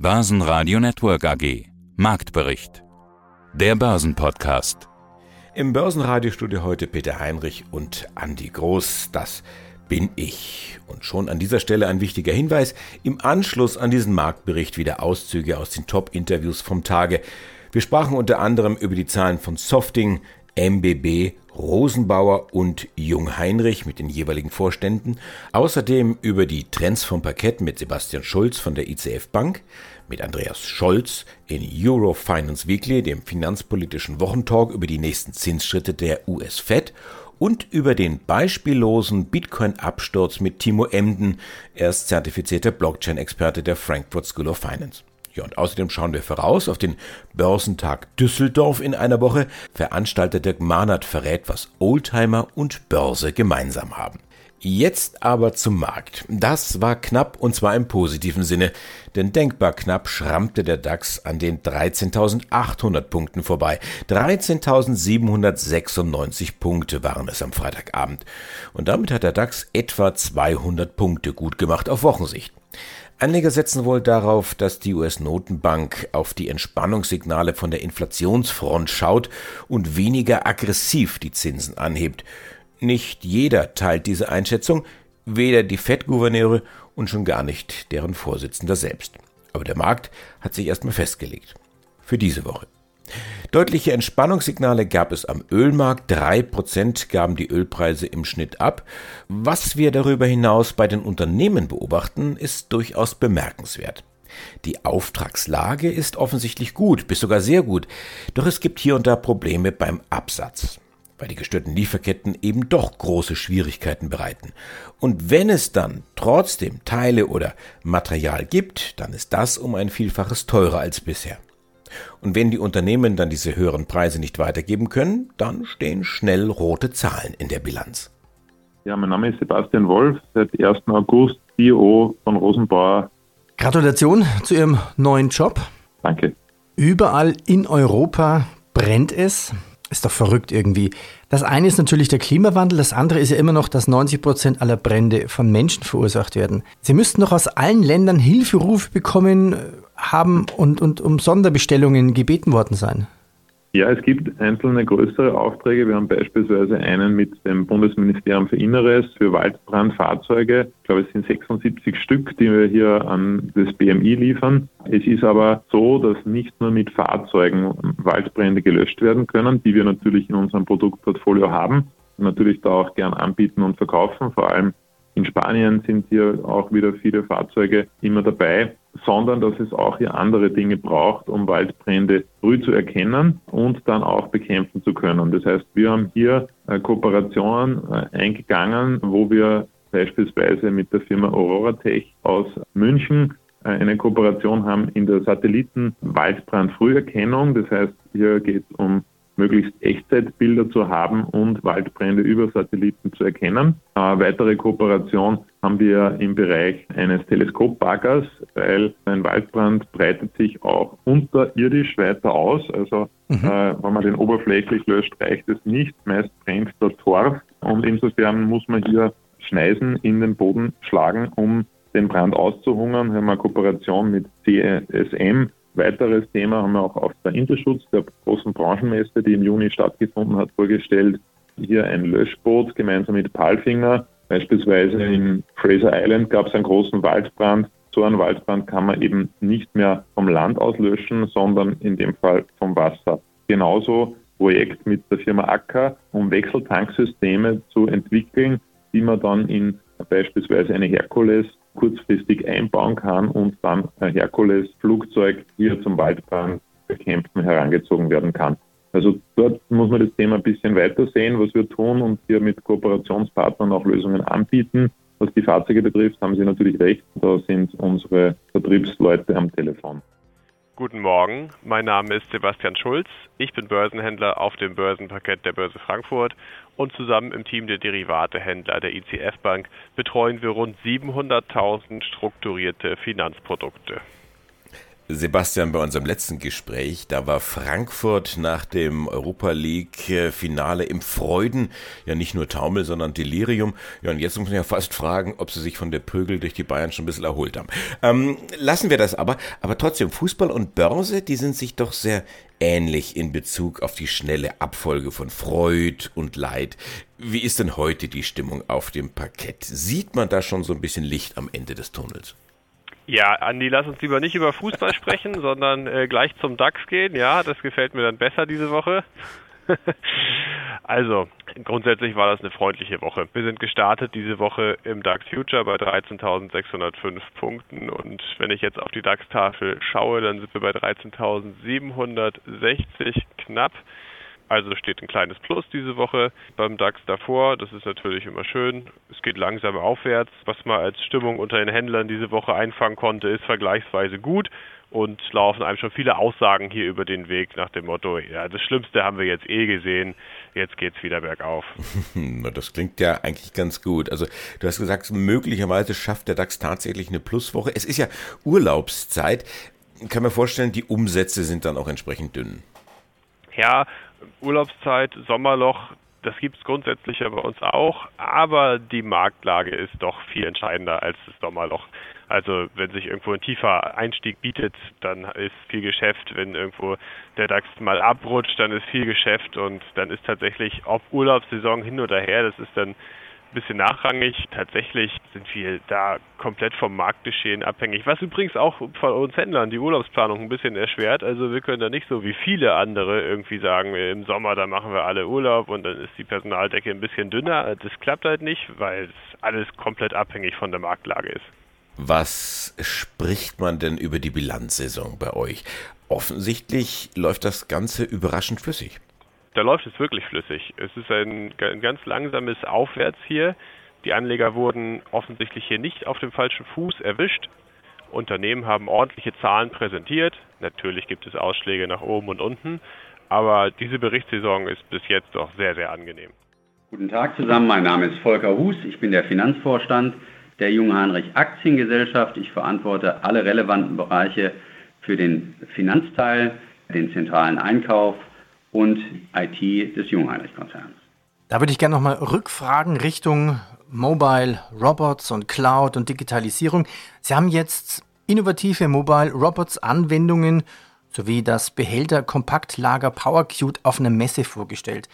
Börsenradio Network AG. Marktbericht. Der Börsenpodcast. Im Börsenradiostudio heute Peter Heinrich und Andi Groß. Das bin ich. Und schon an dieser Stelle ein wichtiger Hinweis. Im Anschluss an diesen Marktbericht wieder Auszüge aus den Top-Interviews vom Tage. Wir sprachen unter anderem über die Zahlen von Softing, MBB, Rosenbauer und Jung-Heinrich mit den jeweiligen Vorständen, außerdem über die Trends vom Parkett mit Sebastian Schulz von der ICF Bank, mit Andreas Scholz in Euro Finance Weekly, dem finanzpolitischen Wochentalk über die nächsten Zinsschritte der US-Fed und über den beispiellosen Bitcoin-Absturz mit Timo Emden, er ist zertifizierter Blockchain-Experte der Frankfurt School of Finance. Ja, und außerdem schauen wir voraus auf den Börsentag Düsseldorf in einer Woche. Veranstalter Dirk Mahnert verrät, was Oldtimer und Börse gemeinsam haben. Jetzt aber zum Markt. Das war knapp und zwar im positiven Sinne, denn denkbar knapp schrammte der DAX an den 13.800 Punkten vorbei. 13.796 Punkte waren es am Freitagabend. Und damit hat der DAX etwa 200 Punkte gut gemacht auf Wochensicht. Anleger setzen wohl darauf, dass die US-Notenbank auf die Entspannungssignale von der Inflationsfront schaut und weniger aggressiv die Zinsen anhebt. Nicht jeder teilt diese Einschätzung, weder die Fed-Gouverneure und schon gar nicht deren Vorsitzender selbst. Aber der Markt hat sich erstmal festgelegt. Für diese Woche. Deutliche Entspannungssignale gab es am Ölmarkt. Drei Prozent gaben die Ölpreise im Schnitt ab. Was wir darüber hinaus bei den Unternehmen beobachten, ist durchaus bemerkenswert. Die Auftragslage ist offensichtlich gut, bis sogar sehr gut. Doch es gibt hier und da Probleme beim Absatz weil die gestörten Lieferketten eben doch große Schwierigkeiten bereiten. Und wenn es dann trotzdem Teile oder Material gibt, dann ist das um ein Vielfaches teurer als bisher. Und wenn die Unternehmen dann diese höheren Preise nicht weitergeben können, dann stehen schnell rote Zahlen in der Bilanz. Ja, mein Name ist Sebastian Wolf, seit 1. August CEO von Rosenbauer. Gratulation zu Ihrem neuen Job. Danke. Überall in Europa brennt es. Ist doch verrückt irgendwie. Das eine ist natürlich der Klimawandel, das andere ist ja immer noch, dass 90 Prozent aller Brände von Menschen verursacht werden. Sie müssten doch aus allen Ländern Hilferufe bekommen haben und, und um Sonderbestellungen gebeten worden sein. Ja, es gibt einzelne größere Aufträge. Wir haben beispielsweise einen mit dem Bundesministerium für Inneres für Waldbrandfahrzeuge. Ich glaube, es sind 76 Stück, die wir hier an das BMI liefern. Es ist aber so, dass nicht nur mit Fahrzeugen Waldbrände gelöscht werden können, die wir natürlich in unserem Produktportfolio haben natürlich da auch gern anbieten und verkaufen. Vor allem in Spanien sind hier auch wieder viele Fahrzeuge immer dabei sondern dass es auch hier andere Dinge braucht, um Waldbrände früh zu erkennen und dann auch bekämpfen zu können. Das heißt, wir haben hier äh, Kooperationen äh, eingegangen, wo wir beispielsweise mit der Firma Aurora Tech aus München äh, eine Kooperation haben in der Satelliten-Waldbrandfrüherkennung. Das heißt, hier geht es um möglichst Echtzeitbilder zu haben und Waldbrände über Satelliten zu erkennen. Eine weitere Kooperation haben wir im Bereich eines Teleskopbaggers, weil ein Waldbrand breitet sich auch unterirdisch weiter aus. Also mhm. äh, wenn man den oberflächlich löscht, reicht es nicht. Meist brennt der Torf und insofern muss man hier Schneisen in den Boden schlagen, um den Brand auszuhungern. Wir haben eine Kooperation mit CSM, Weiteres Thema haben wir auch auf der Interschutz, der großen Branchenmesse, die im Juni stattgefunden hat, vorgestellt. Hier ein Löschboot gemeinsam mit Palfinger. Beispielsweise in Fraser Island gab es einen großen Waldbrand. So einen Waldbrand kann man eben nicht mehr vom Land aus löschen, sondern in dem Fall vom Wasser. Genauso Projekt mit der Firma Acker, um Wechseltanksysteme zu entwickeln, die man dann in beispielsweise eine Herkules kurzfristig einbauen kann und dann ein Herkules-Flugzeug hier zum Waldbrand bekämpfen herangezogen werden kann. Also dort muss man das Thema ein bisschen weiter sehen, was wir tun und hier mit Kooperationspartnern auch Lösungen anbieten. Was die Fahrzeuge betrifft, haben Sie natürlich recht. Da sind unsere Vertriebsleute am Telefon. Guten Morgen, mein Name ist Sebastian Schulz. Ich bin Börsenhändler auf dem Börsenparkett der Börse Frankfurt und zusammen im Team der Derivatehändler der ICF Bank betreuen wir rund 700.000 strukturierte Finanzprodukte. Sebastian, bei unserem letzten Gespräch, da war Frankfurt nach dem Europa League-Finale im Freuden ja nicht nur Taumel, sondern Delirium. Ja, und jetzt muss man ja fast fragen, ob sie sich von der Prügel durch die Bayern schon ein bisschen erholt haben. Ähm, lassen wir das aber. Aber trotzdem, Fußball und Börse, die sind sich doch sehr ähnlich in Bezug auf die schnelle Abfolge von Freud und Leid. Wie ist denn heute die Stimmung auf dem Parkett? Sieht man da schon so ein bisschen Licht am Ende des Tunnels? Ja, Andi, lass uns lieber nicht über Fußball sprechen, sondern äh, gleich zum DAX gehen. Ja, das gefällt mir dann besser diese Woche. also, grundsätzlich war das eine freundliche Woche. Wir sind gestartet diese Woche im DAX Future bei 13.605 Punkten und wenn ich jetzt auf die DAX-Tafel schaue, dann sind wir bei 13.760 knapp. Also steht ein kleines Plus diese Woche beim DAX davor. Das ist natürlich immer schön. Es geht langsam aufwärts. Was man als Stimmung unter den Händlern diese Woche einfangen konnte, ist vergleichsweise gut und laufen einem schon viele Aussagen hier über den Weg nach dem Motto, ja, das Schlimmste haben wir jetzt eh gesehen, jetzt geht's wieder bergauf. Das klingt ja eigentlich ganz gut. Also du hast gesagt, möglicherweise schafft der DAX tatsächlich eine Pluswoche. Es ist ja Urlaubszeit. Ich kann mir vorstellen, die Umsätze sind dann auch entsprechend dünn. Ja, Urlaubszeit, Sommerloch, das gibt es grundsätzlich ja bei uns auch, aber die Marktlage ist doch viel entscheidender als das Sommerloch. Also wenn sich irgendwo ein tiefer Einstieg bietet, dann ist viel Geschäft. Wenn irgendwo der DAX mal abrutscht, dann ist viel Geschäft und dann ist tatsächlich, ob Urlaubssaison hin oder her, das ist dann bisschen nachrangig. Tatsächlich sind wir da komplett vom Marktgeschehen abhängig, was übrigens auch von uns Händlern die Urlaubsplanung ein bisschen erschwert. Also wir können da nicht so wie viele andere irgendwie sagen, im Sommer, da machen wir alle Urlaub und dann ist die Personaldecke ein bisschen dünner. Das klappt halt nicht, weil es alles komplett abhängig von der Marktlage ist. Was spricht man denn über die Bilanzsaison bei euch? Offensichtlich läuft das Ganze überraschend flüssig da läuft es wirklich flüssig. Es ist ein, ein ganz langsames Aufwärts hier. Die Anleger wurden offensichtlich hier nicht auf dem falschen Fuß erwischt. Unternehmen haben ordentliche Zahlen präsentiert. Natürlich gibt es Ausschläge nach oben und unten, aber diese Berichtssaison ist bis jetzt doch sehr, sehr angenehm. Guten Tag zusammen, mein Name ist Volker Hus, ich bin der Finanzvorstand der Jung Heinrich Aktiengesellschaft. Ich verantworte alle relevanten Bereiche für den Finanzteil, den zentralen Einkauf, und IT des Jungheinrich-Konzerns. Da würde ich gerne nochmal rückfragen Richtung Mobile Robots und Cloud und Digitalisierung. Sie haben jetzt innovative Mobile Robots Anwendungen sowie das Behälter Kompaktlager PowerQt auf einer Messe vorgestellt.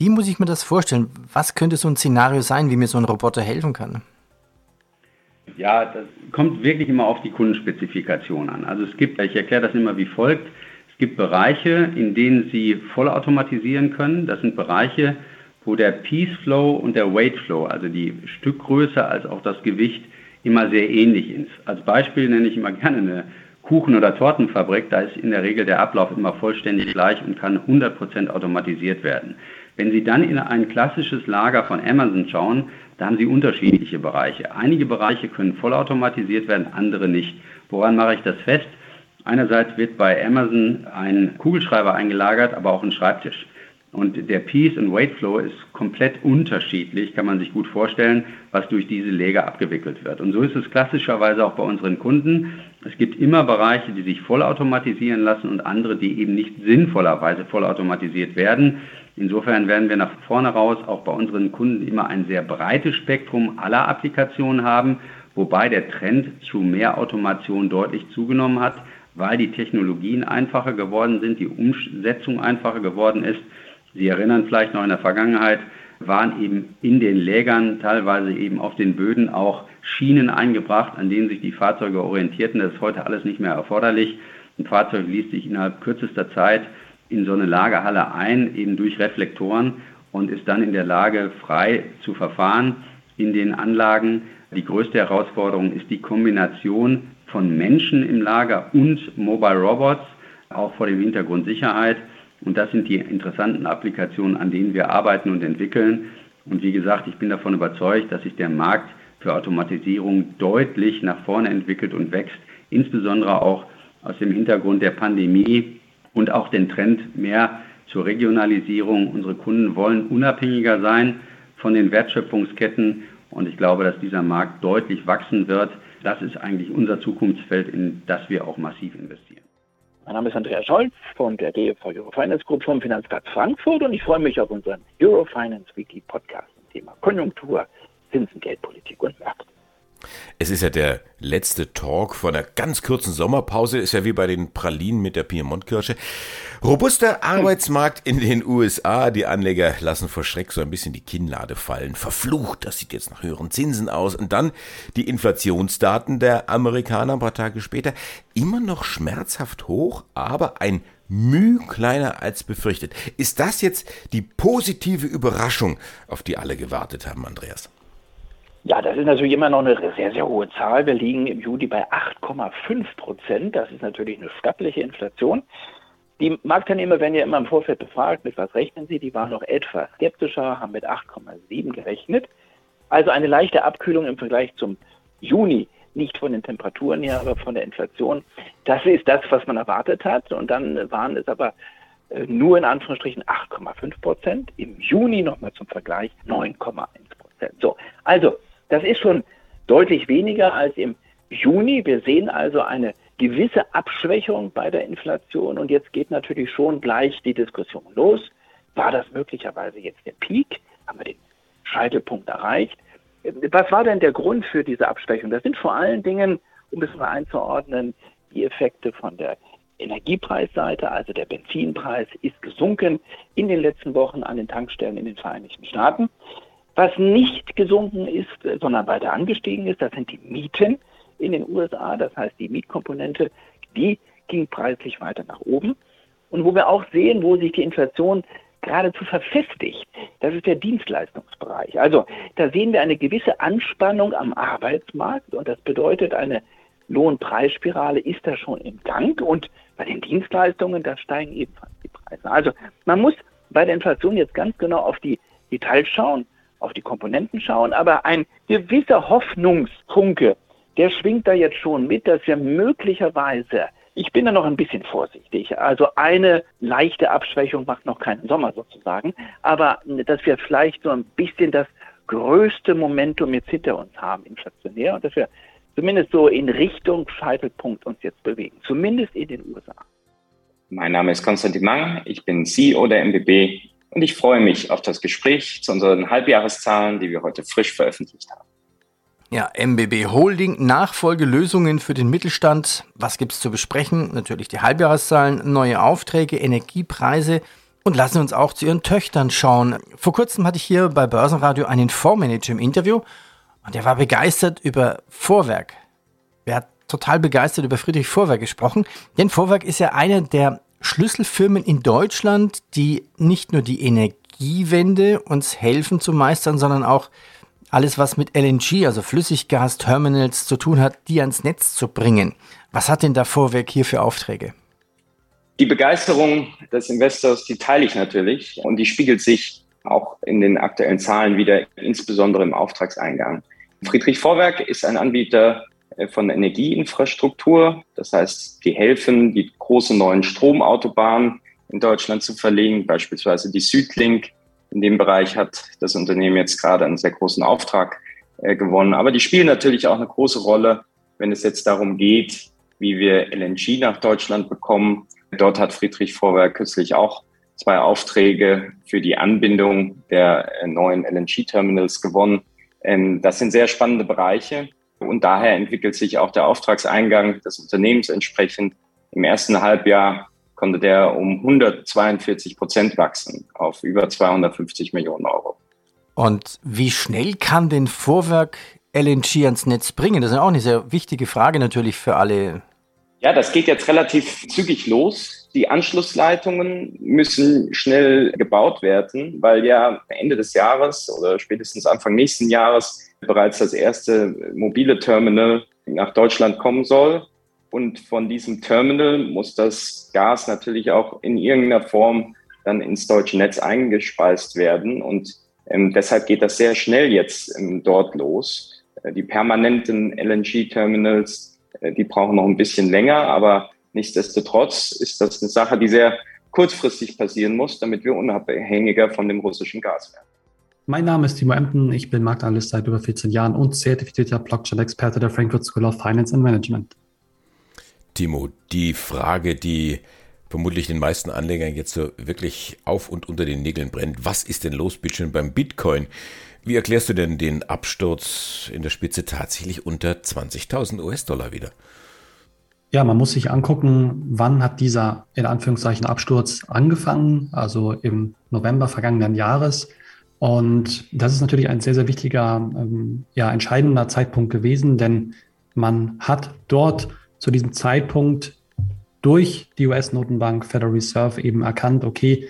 Wie muss ich mir das vorstellen? Was könnte so ein Szenario sein, wie mir so ein Roboter helfen kann? Ja, das kommt wirklich immer auf die Kundenspezifikation an. Also es gibt, ich erkläre das immer wie folgt. Es gibt Bereiche, in denen Sie vollautomatisieren können. Das sind Bereiche, wo der Piece Flow und der Weight Flow, also die Stückgröße als auch das Gewicht, immer sehr ähnlich ist. Als Beispiel nenne ich immer gerne eine Kuchen- oder Tortenfabrik. Da ist in der Regel der Ablauf immer vollständig gleich und kann 100% automatisiert werden. Wenn Sie dann in ein klassisches Lager von Amazon schauen, da haben Sie unterschiedliche Bereiche. Einige Bereiche können vollautomatisiert werden, andere nicht. Woran mache ich das fest? Einerseits wird bei Amazon ein Kugelschreiber eingelagert, aber auch ein Schreibtisch. Und der Piece und Weight Flow ist komplett unterschiedlich, kann man sich gut vorstellen, was durch diese Lager abgewickelt wird. Und so ist es klassischerweise auch bei unseren Kunden. Es gibt immer Bereiche, die sich vollautomatisieren lassen und andere, die eben nicht sinnvollerweise vollautomatisiert werden. Insofern werden wir nach vorne raus auch bei unseren Kunden immer ein sehr breites Spektrum aller Applikationen haben, wobei der Trend zu mehr Automation deutlich zugenommen hat weil die Technologien einfacher geworden sind, die Umsetzung einfacher geworden ist. Sie erinnern vielleicht noch in der Vergangenheit, waren eben in den Lägern, teilweise eben auf den Böden auch Schienen eingebracht, an denen sich die Fahrzeuge orientierten. Das ist heute alles nicht mehr erforderlich. Ein Fahrzeug liest sich innerhalb kürzester Zeit in so eine Lagerhalle ein, eben durch Reflektoren und ist dann in der Lage, frei zu verfahren in den Anlagen. Die größte Herausforderung ist die Kombination von Menschen im Lager und Mobile Robots, auch vor dem Hintergrund Sicherheit. Und das sind die interessanten Applikationen, an denen wir arbeiten und entwickeln. Und wie gesagt, ich bin davon überzeugt, dass sich der Markt für Automatisierung deutlich nach vorne entwickelt und wächst, insbesondere auch aus dem Hintergrund der Pandemie und auch den Trend mehr zur Regionalisierung. Unsere Kunden wollen unabhängiger sein von den Wertschöpfungsketten und ich glaube, dass dieser Markt deutlich wachsen wird das ist eigentlich unser Zukunftsfeld, in das wir auch massiv investieren. Mein Name ist Andreas Scholz von der DFV Eurofinance Group vom Finanzplatz Frankfurt und ich freue mich auf unseren Eurofinance Weekly Podcast zum Thema Konjunktur, Zinsen, Geldpolitik und Märkte. Es ist ja der letzte Talk von einer ganz kurzen Sommerpause, ist ja wie bei den Pralinen mit der Piemontkirsche. Robuster Arbeitsmarkt in den USA. Die Anleger lassen vor Schreck so ein bisschen die Kinnlade fallen. Verflucht, das sieht jetzt nach höheren Zinsen aus. Und dann die Inflationsdaten der Amerikaner ein paar Tage später. Immer noch schmerzhaft hoch, aber ein Müh kleiner als befürchtet. Ist das jetzt die positive Überraschung, auf die alle gewartet haben, Andreas? Ja, das ist natürlich immer noch eine sehr, sehr hohe Zahl. Wir liegen im Juli bei 8,5 Prozent. Das ist natürlich eine stattliche Inflation. Die Marktteilnehmer werden ja immer im Vorfeld befragt, mit was rechnen sie? Die waren noch etwas skeptischer, haben mit 8,7 gerechnet. Also eine leichte Abkühlung im Vergleich zum Juni, nicht von den Temperaturen her, aber von der Inflation. Das ist das, was man erwartet hat. Und dann waren es aber äh, nur in Anführungsstrichen 8,5 Prozent. Im Juni nochmal zum Vergleich 9,1 Prozent. So, also das ist schon deutlich weniger als im Juni. Wir sehen also eine gewisse Abschwächung bei der Inflation und jetzt geht natürlich schon gleich die Diskussion los. War das möglicherweise jetzt der Peak? Haben wir den Scheitelpunkt erreicht? Was war denn der Grund für diese Abschwächung? Das sind vor allen Dingen, um es mal einzuordnen, die Effekte von der Energiepreisseite, also der Benzinpreis ist gesunken in den letzten Wochen an den Tankstellen in den Vereinigten Staaten. Was nicht gesunken ist, sondern weiter angestiegen ist, das sind die Mieten in den USA. Das heißt, die Mietkomponente, die ging preislich weiter nach oben. Und wo wir auch sehen, wo sich die Inflation geradezu verfestigt, das ist der Dienstleistungsbereich. Also da sehen wir eine gewisse Anspannung am Arbeitsmarkt und das bedeutet, eine Lohnpreisspirale ist da schon im Gang und bei den Dienstleistungen, da steigen ebenfalls die Preise. Also man muss bei der Inflation jetzt ganz genau auf die Details schauen auf die Komponenten schauen, aber ein gewisser Hoffnungsfunke, der schwingt da jetzt schon mit, dass wir möglicherweise, ich bin da noch ein bisschen vorsichtig, also eine leichte Abschwächung macht noch keinen Sommer sozusagen, aber dass wir vielleicht so ein bisschen das größte Momentum jetzt hinter uns haben, inflationär, und dass wir zumindest so in Richtung Scheitelpunkt uns jetzt bewegen, zumindest in den USA. Mein Name ist Konstantin Mang, ich bin CEO der MBB und ich freue mich auf das Gespräch zu unseren Halbjahreszahlen, die wir heute frisch veröffentlicht haben. Ja, MBB Holding, Nachfolgelösungen für den Mittelstand. Was gibt es zu besprechen? Natürlich die Halbjahreszahlen, neue Aufträge, Energiepreise und lassen uns auch zu ihren Töchtern schauen. Vor kurzem hatte ich hier bei Börsenradio einen Fondsmanager im Interview und der war begeistert über Vorwerk. Er hat total begeistert über Friedrich Vorwerk gesprochen, denn Vorwerk ist ja einer der Schlüsselfirmen in Deutschland, die nicht nur die Energiewende uns helfen zu meistern, sondern auch alles, was mit LNG, also Flüssiggas-Terminals zu tun hat, die ans Netz zu bringen. Was hat denn da Vorwerk hier für Aufträge? Die Begeisterung des Investors, die teile ich natürlich und die spiegelt sich auch in den aktuellen Zahlen wieder, insbesondere im Auftragseingang. Friedrich Vorwerk ist ein Anbieter äh, von Energieinfrastruktur. Das heißt, die helfen, die großen neuen Stromautobahnen in Deutschland zu verlegen, beispielsweise die Südlink. In dem Bereich hat das Unternehmen jetzt gerade einen sehr großen Auftrag äh, gewonnen. Aber die spielen natürlich auch eine große Rolle, wenn es jetzt darum geht, wie wir LNG nach Deutschland bekommen. Dort hat Friedrich Vorwerk kürzlich auch zwei Aufträge für die Anbindung der äh, neuen LNG-Terminals gewonnen. Ähm, das sind sehr spannende Bereiche. Und daher entwickelt sich auch der Auftragseingang des Unternehmens entsprechend. Im ersten Halbjahr konnte der um 142 Prozent wachsen auf über 250 Millionen Euro. Und wie schnell kann denn Vorwerk LNG ans Netz bringen? Das ist auch eine sehr wichtige Frage natürlich für alle. Ja, das geht jetzt relativ zügig los. Die Anschlussleitungen müssen schnell gebaut werden, weil ja Ende des Jahres oder spätestens Anfang nächsten Jahres bereits das erste mobile Terminal nach Deutschland kommen soll. Und von diesem Terminal muss das Gas natürlich auch in irgendeiner Form dann ins deutsche Netz eingespeist werden. Und ähm, deshalb geht das sehr schnell jetzt ähm, dort los. Äh, die permanenten LNG-Terminals, äh, die brauchen noch ein bisschen länger, aber nichtsdestotrotz ist das eine Sache, die sehr kurzfristig passieren muss, damit wir unabhängiger von dem russischen Gas werden. Mein Name ist Timo Emden, ich bin Marktanalyst seit über 14 Jahren und zertifizierter Blockchain-Experte der Frankfurt School of Finance and Management. Timo, die Frage, die vermutlich den meisten Anlegern jetzt so wirklich auf und unter den Nägeln brennt, was ist denn los bitte beim Bitcoin? Wie erklärst du denn den Absturz in der Spitze tatsächlich unter 20.000 US-Dollar wieder? Ja, man muss sich angucken, wann hat dieser in Anführungszeichen Absturz angefangen, also im November vergangenen Jahres. Und das ist natürlich ein sehr, sehr wichtiger, ähm, ja, entscheidender Zeitpunkt gewesen, denn man hat dort zu diesem Zeitpunkt durch die US-Notenbank Federal Reserve eben erkannt, okay,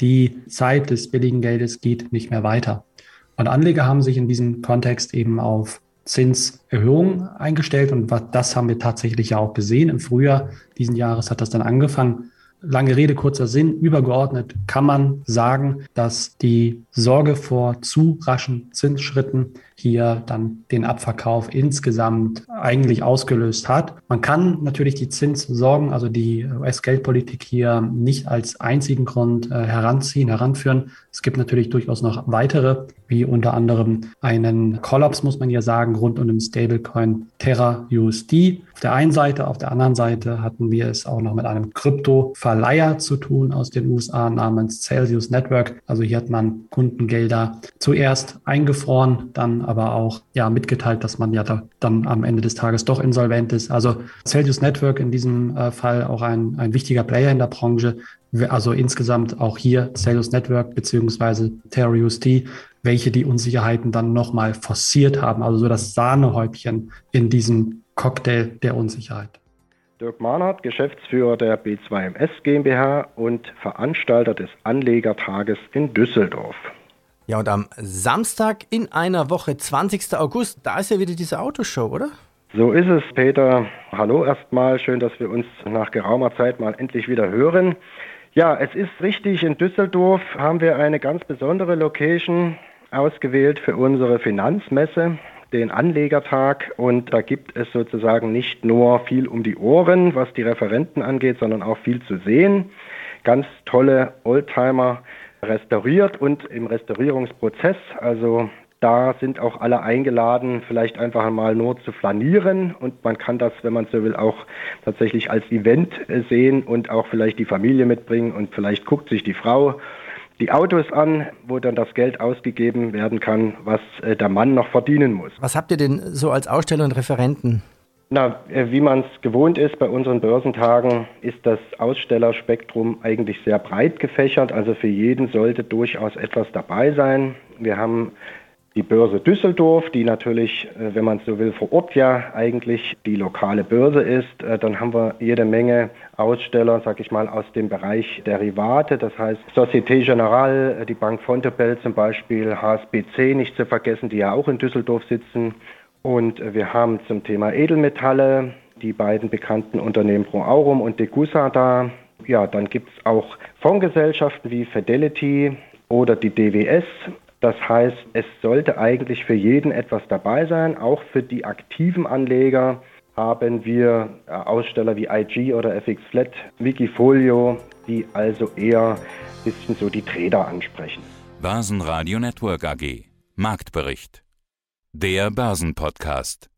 die Zeit des billigen Geldes geht nicht mehr weiter. Und Anleger haben sich in diesem Kontext eben auf Zinserhöhungen eingestellt und das haben wir tatsächlich ja auch gesehen. Im Frühjahr diesen Jahres hat das dann angefangen. Lange Rede, kurzer Sinn. Übergeordnet kann man sagen, dass die Sorge vor zu raschen Zinsschritten hier dann den Abverkauf insgesamt eigentlich ausgelöst hat. Man kann natürlich die Zinssorgen, also die US-Geldpolitik hier nicht als einzigen Grund äh, heranziehen, heranführen. Es gibt natürlich durchaus noch weitere, wie unter anderem einen Kollaps, muss man ja sagen, rund um den Stablecoin Terra USD. Auf der einen Seite, auf der anderen Seite hatten wir es auch noch mit einem Krypto-Verleiher zu tun aus den USA namens Celsius Network. Also hier hat man Kundengelder zuerst eingefroren, dann aber auch ja mitgeteilt, dass man ja da dann am Ende des Tages doch insolvent ist. Also Celsius Network in diesem äh, Fall auch ein, ein wichtiger Player in der Branche. Also insgesamt auch hier Celsius Network beziehungsweise TerraUSD, welche die Unsicherheiten dann nochmal forciert haben. Also so das Sahnehäubchen in diesem Cocktail der Unsicherheit. Dirk Mahnert, Geschäftsführer der B2MS GmbH und Veranstalter des Anlegertages in Düsseldorf. Ja, und am Samstag in einer Woche, 20. August, da ist ja wieder diese Autoshow, oder? So ist es, Peter. Hallo erstmal. Schön, dass wir uns nach geraumer Zeit mal endlich wieder hören. Ja, es ist richtig, in Düsseldorf haben wir eine ganz besondere Location ausgewählt für unsere Finanzmesse, den Anlegertag. Und da gibt es sozusagen nicht nur viel um die Ohren, was die Referenten angeht, sondern auch viel zu sehen. Ganz tolle Oldtimer restauriert und im Restaurierungsprozess. Also da sind auch alle eingeladen, vielleicht einfach einmal nur zu flanieren und man kann das, wenn man so will, auch tatsächlich als Event sehen und auch vielleicht die Familie mitbringen und vielleicht guckt sich die Frau die Autos an, wo dann das Geld ausgegeben werden kann, was äh, der Mann noch verdienen muss. Was habt ihr denn so als Aussteller und Referenten? Na, äh, wie man es gewohnt ist bei unseren Börsentagen, ist das Ausstellerspektrum eigentlich sehr breit gefächert. Also für jeden sollte durchaus etwas dabei sein. Wir haben die Börse Düsseldorf, die natürlich, äh, wenn man so will, vor Ort ja eigentlich die lokale Börse ist. Äh, dann haben wir jede Menge Aussteller, sag ich mal, aus dem Bereich Derivate, das heißt Societe Generale, die Bank Fontebel zum Beispiel, HSBC nicht zu vergessen, die ja auch in Düsseldorf sitzen und wir haben zum Thema Edelmetalle die beiden bekannten Unternehmen Pro Aurum und Degussa da. Ja, dann gibt es auch Fondsgesellschaften wie Fidelity oder die DWS. Das heißt, es sollte eigentlich für jeden etwas dabei sein. Auch für die aktiven Anleger haben wir äh, Aussteller wie IG oder FX Flat, Wikifolio, die also eher ein bisschen so die Trader ansprechen. Basen Radio Network AG Marktbericht der Börsenpodcast.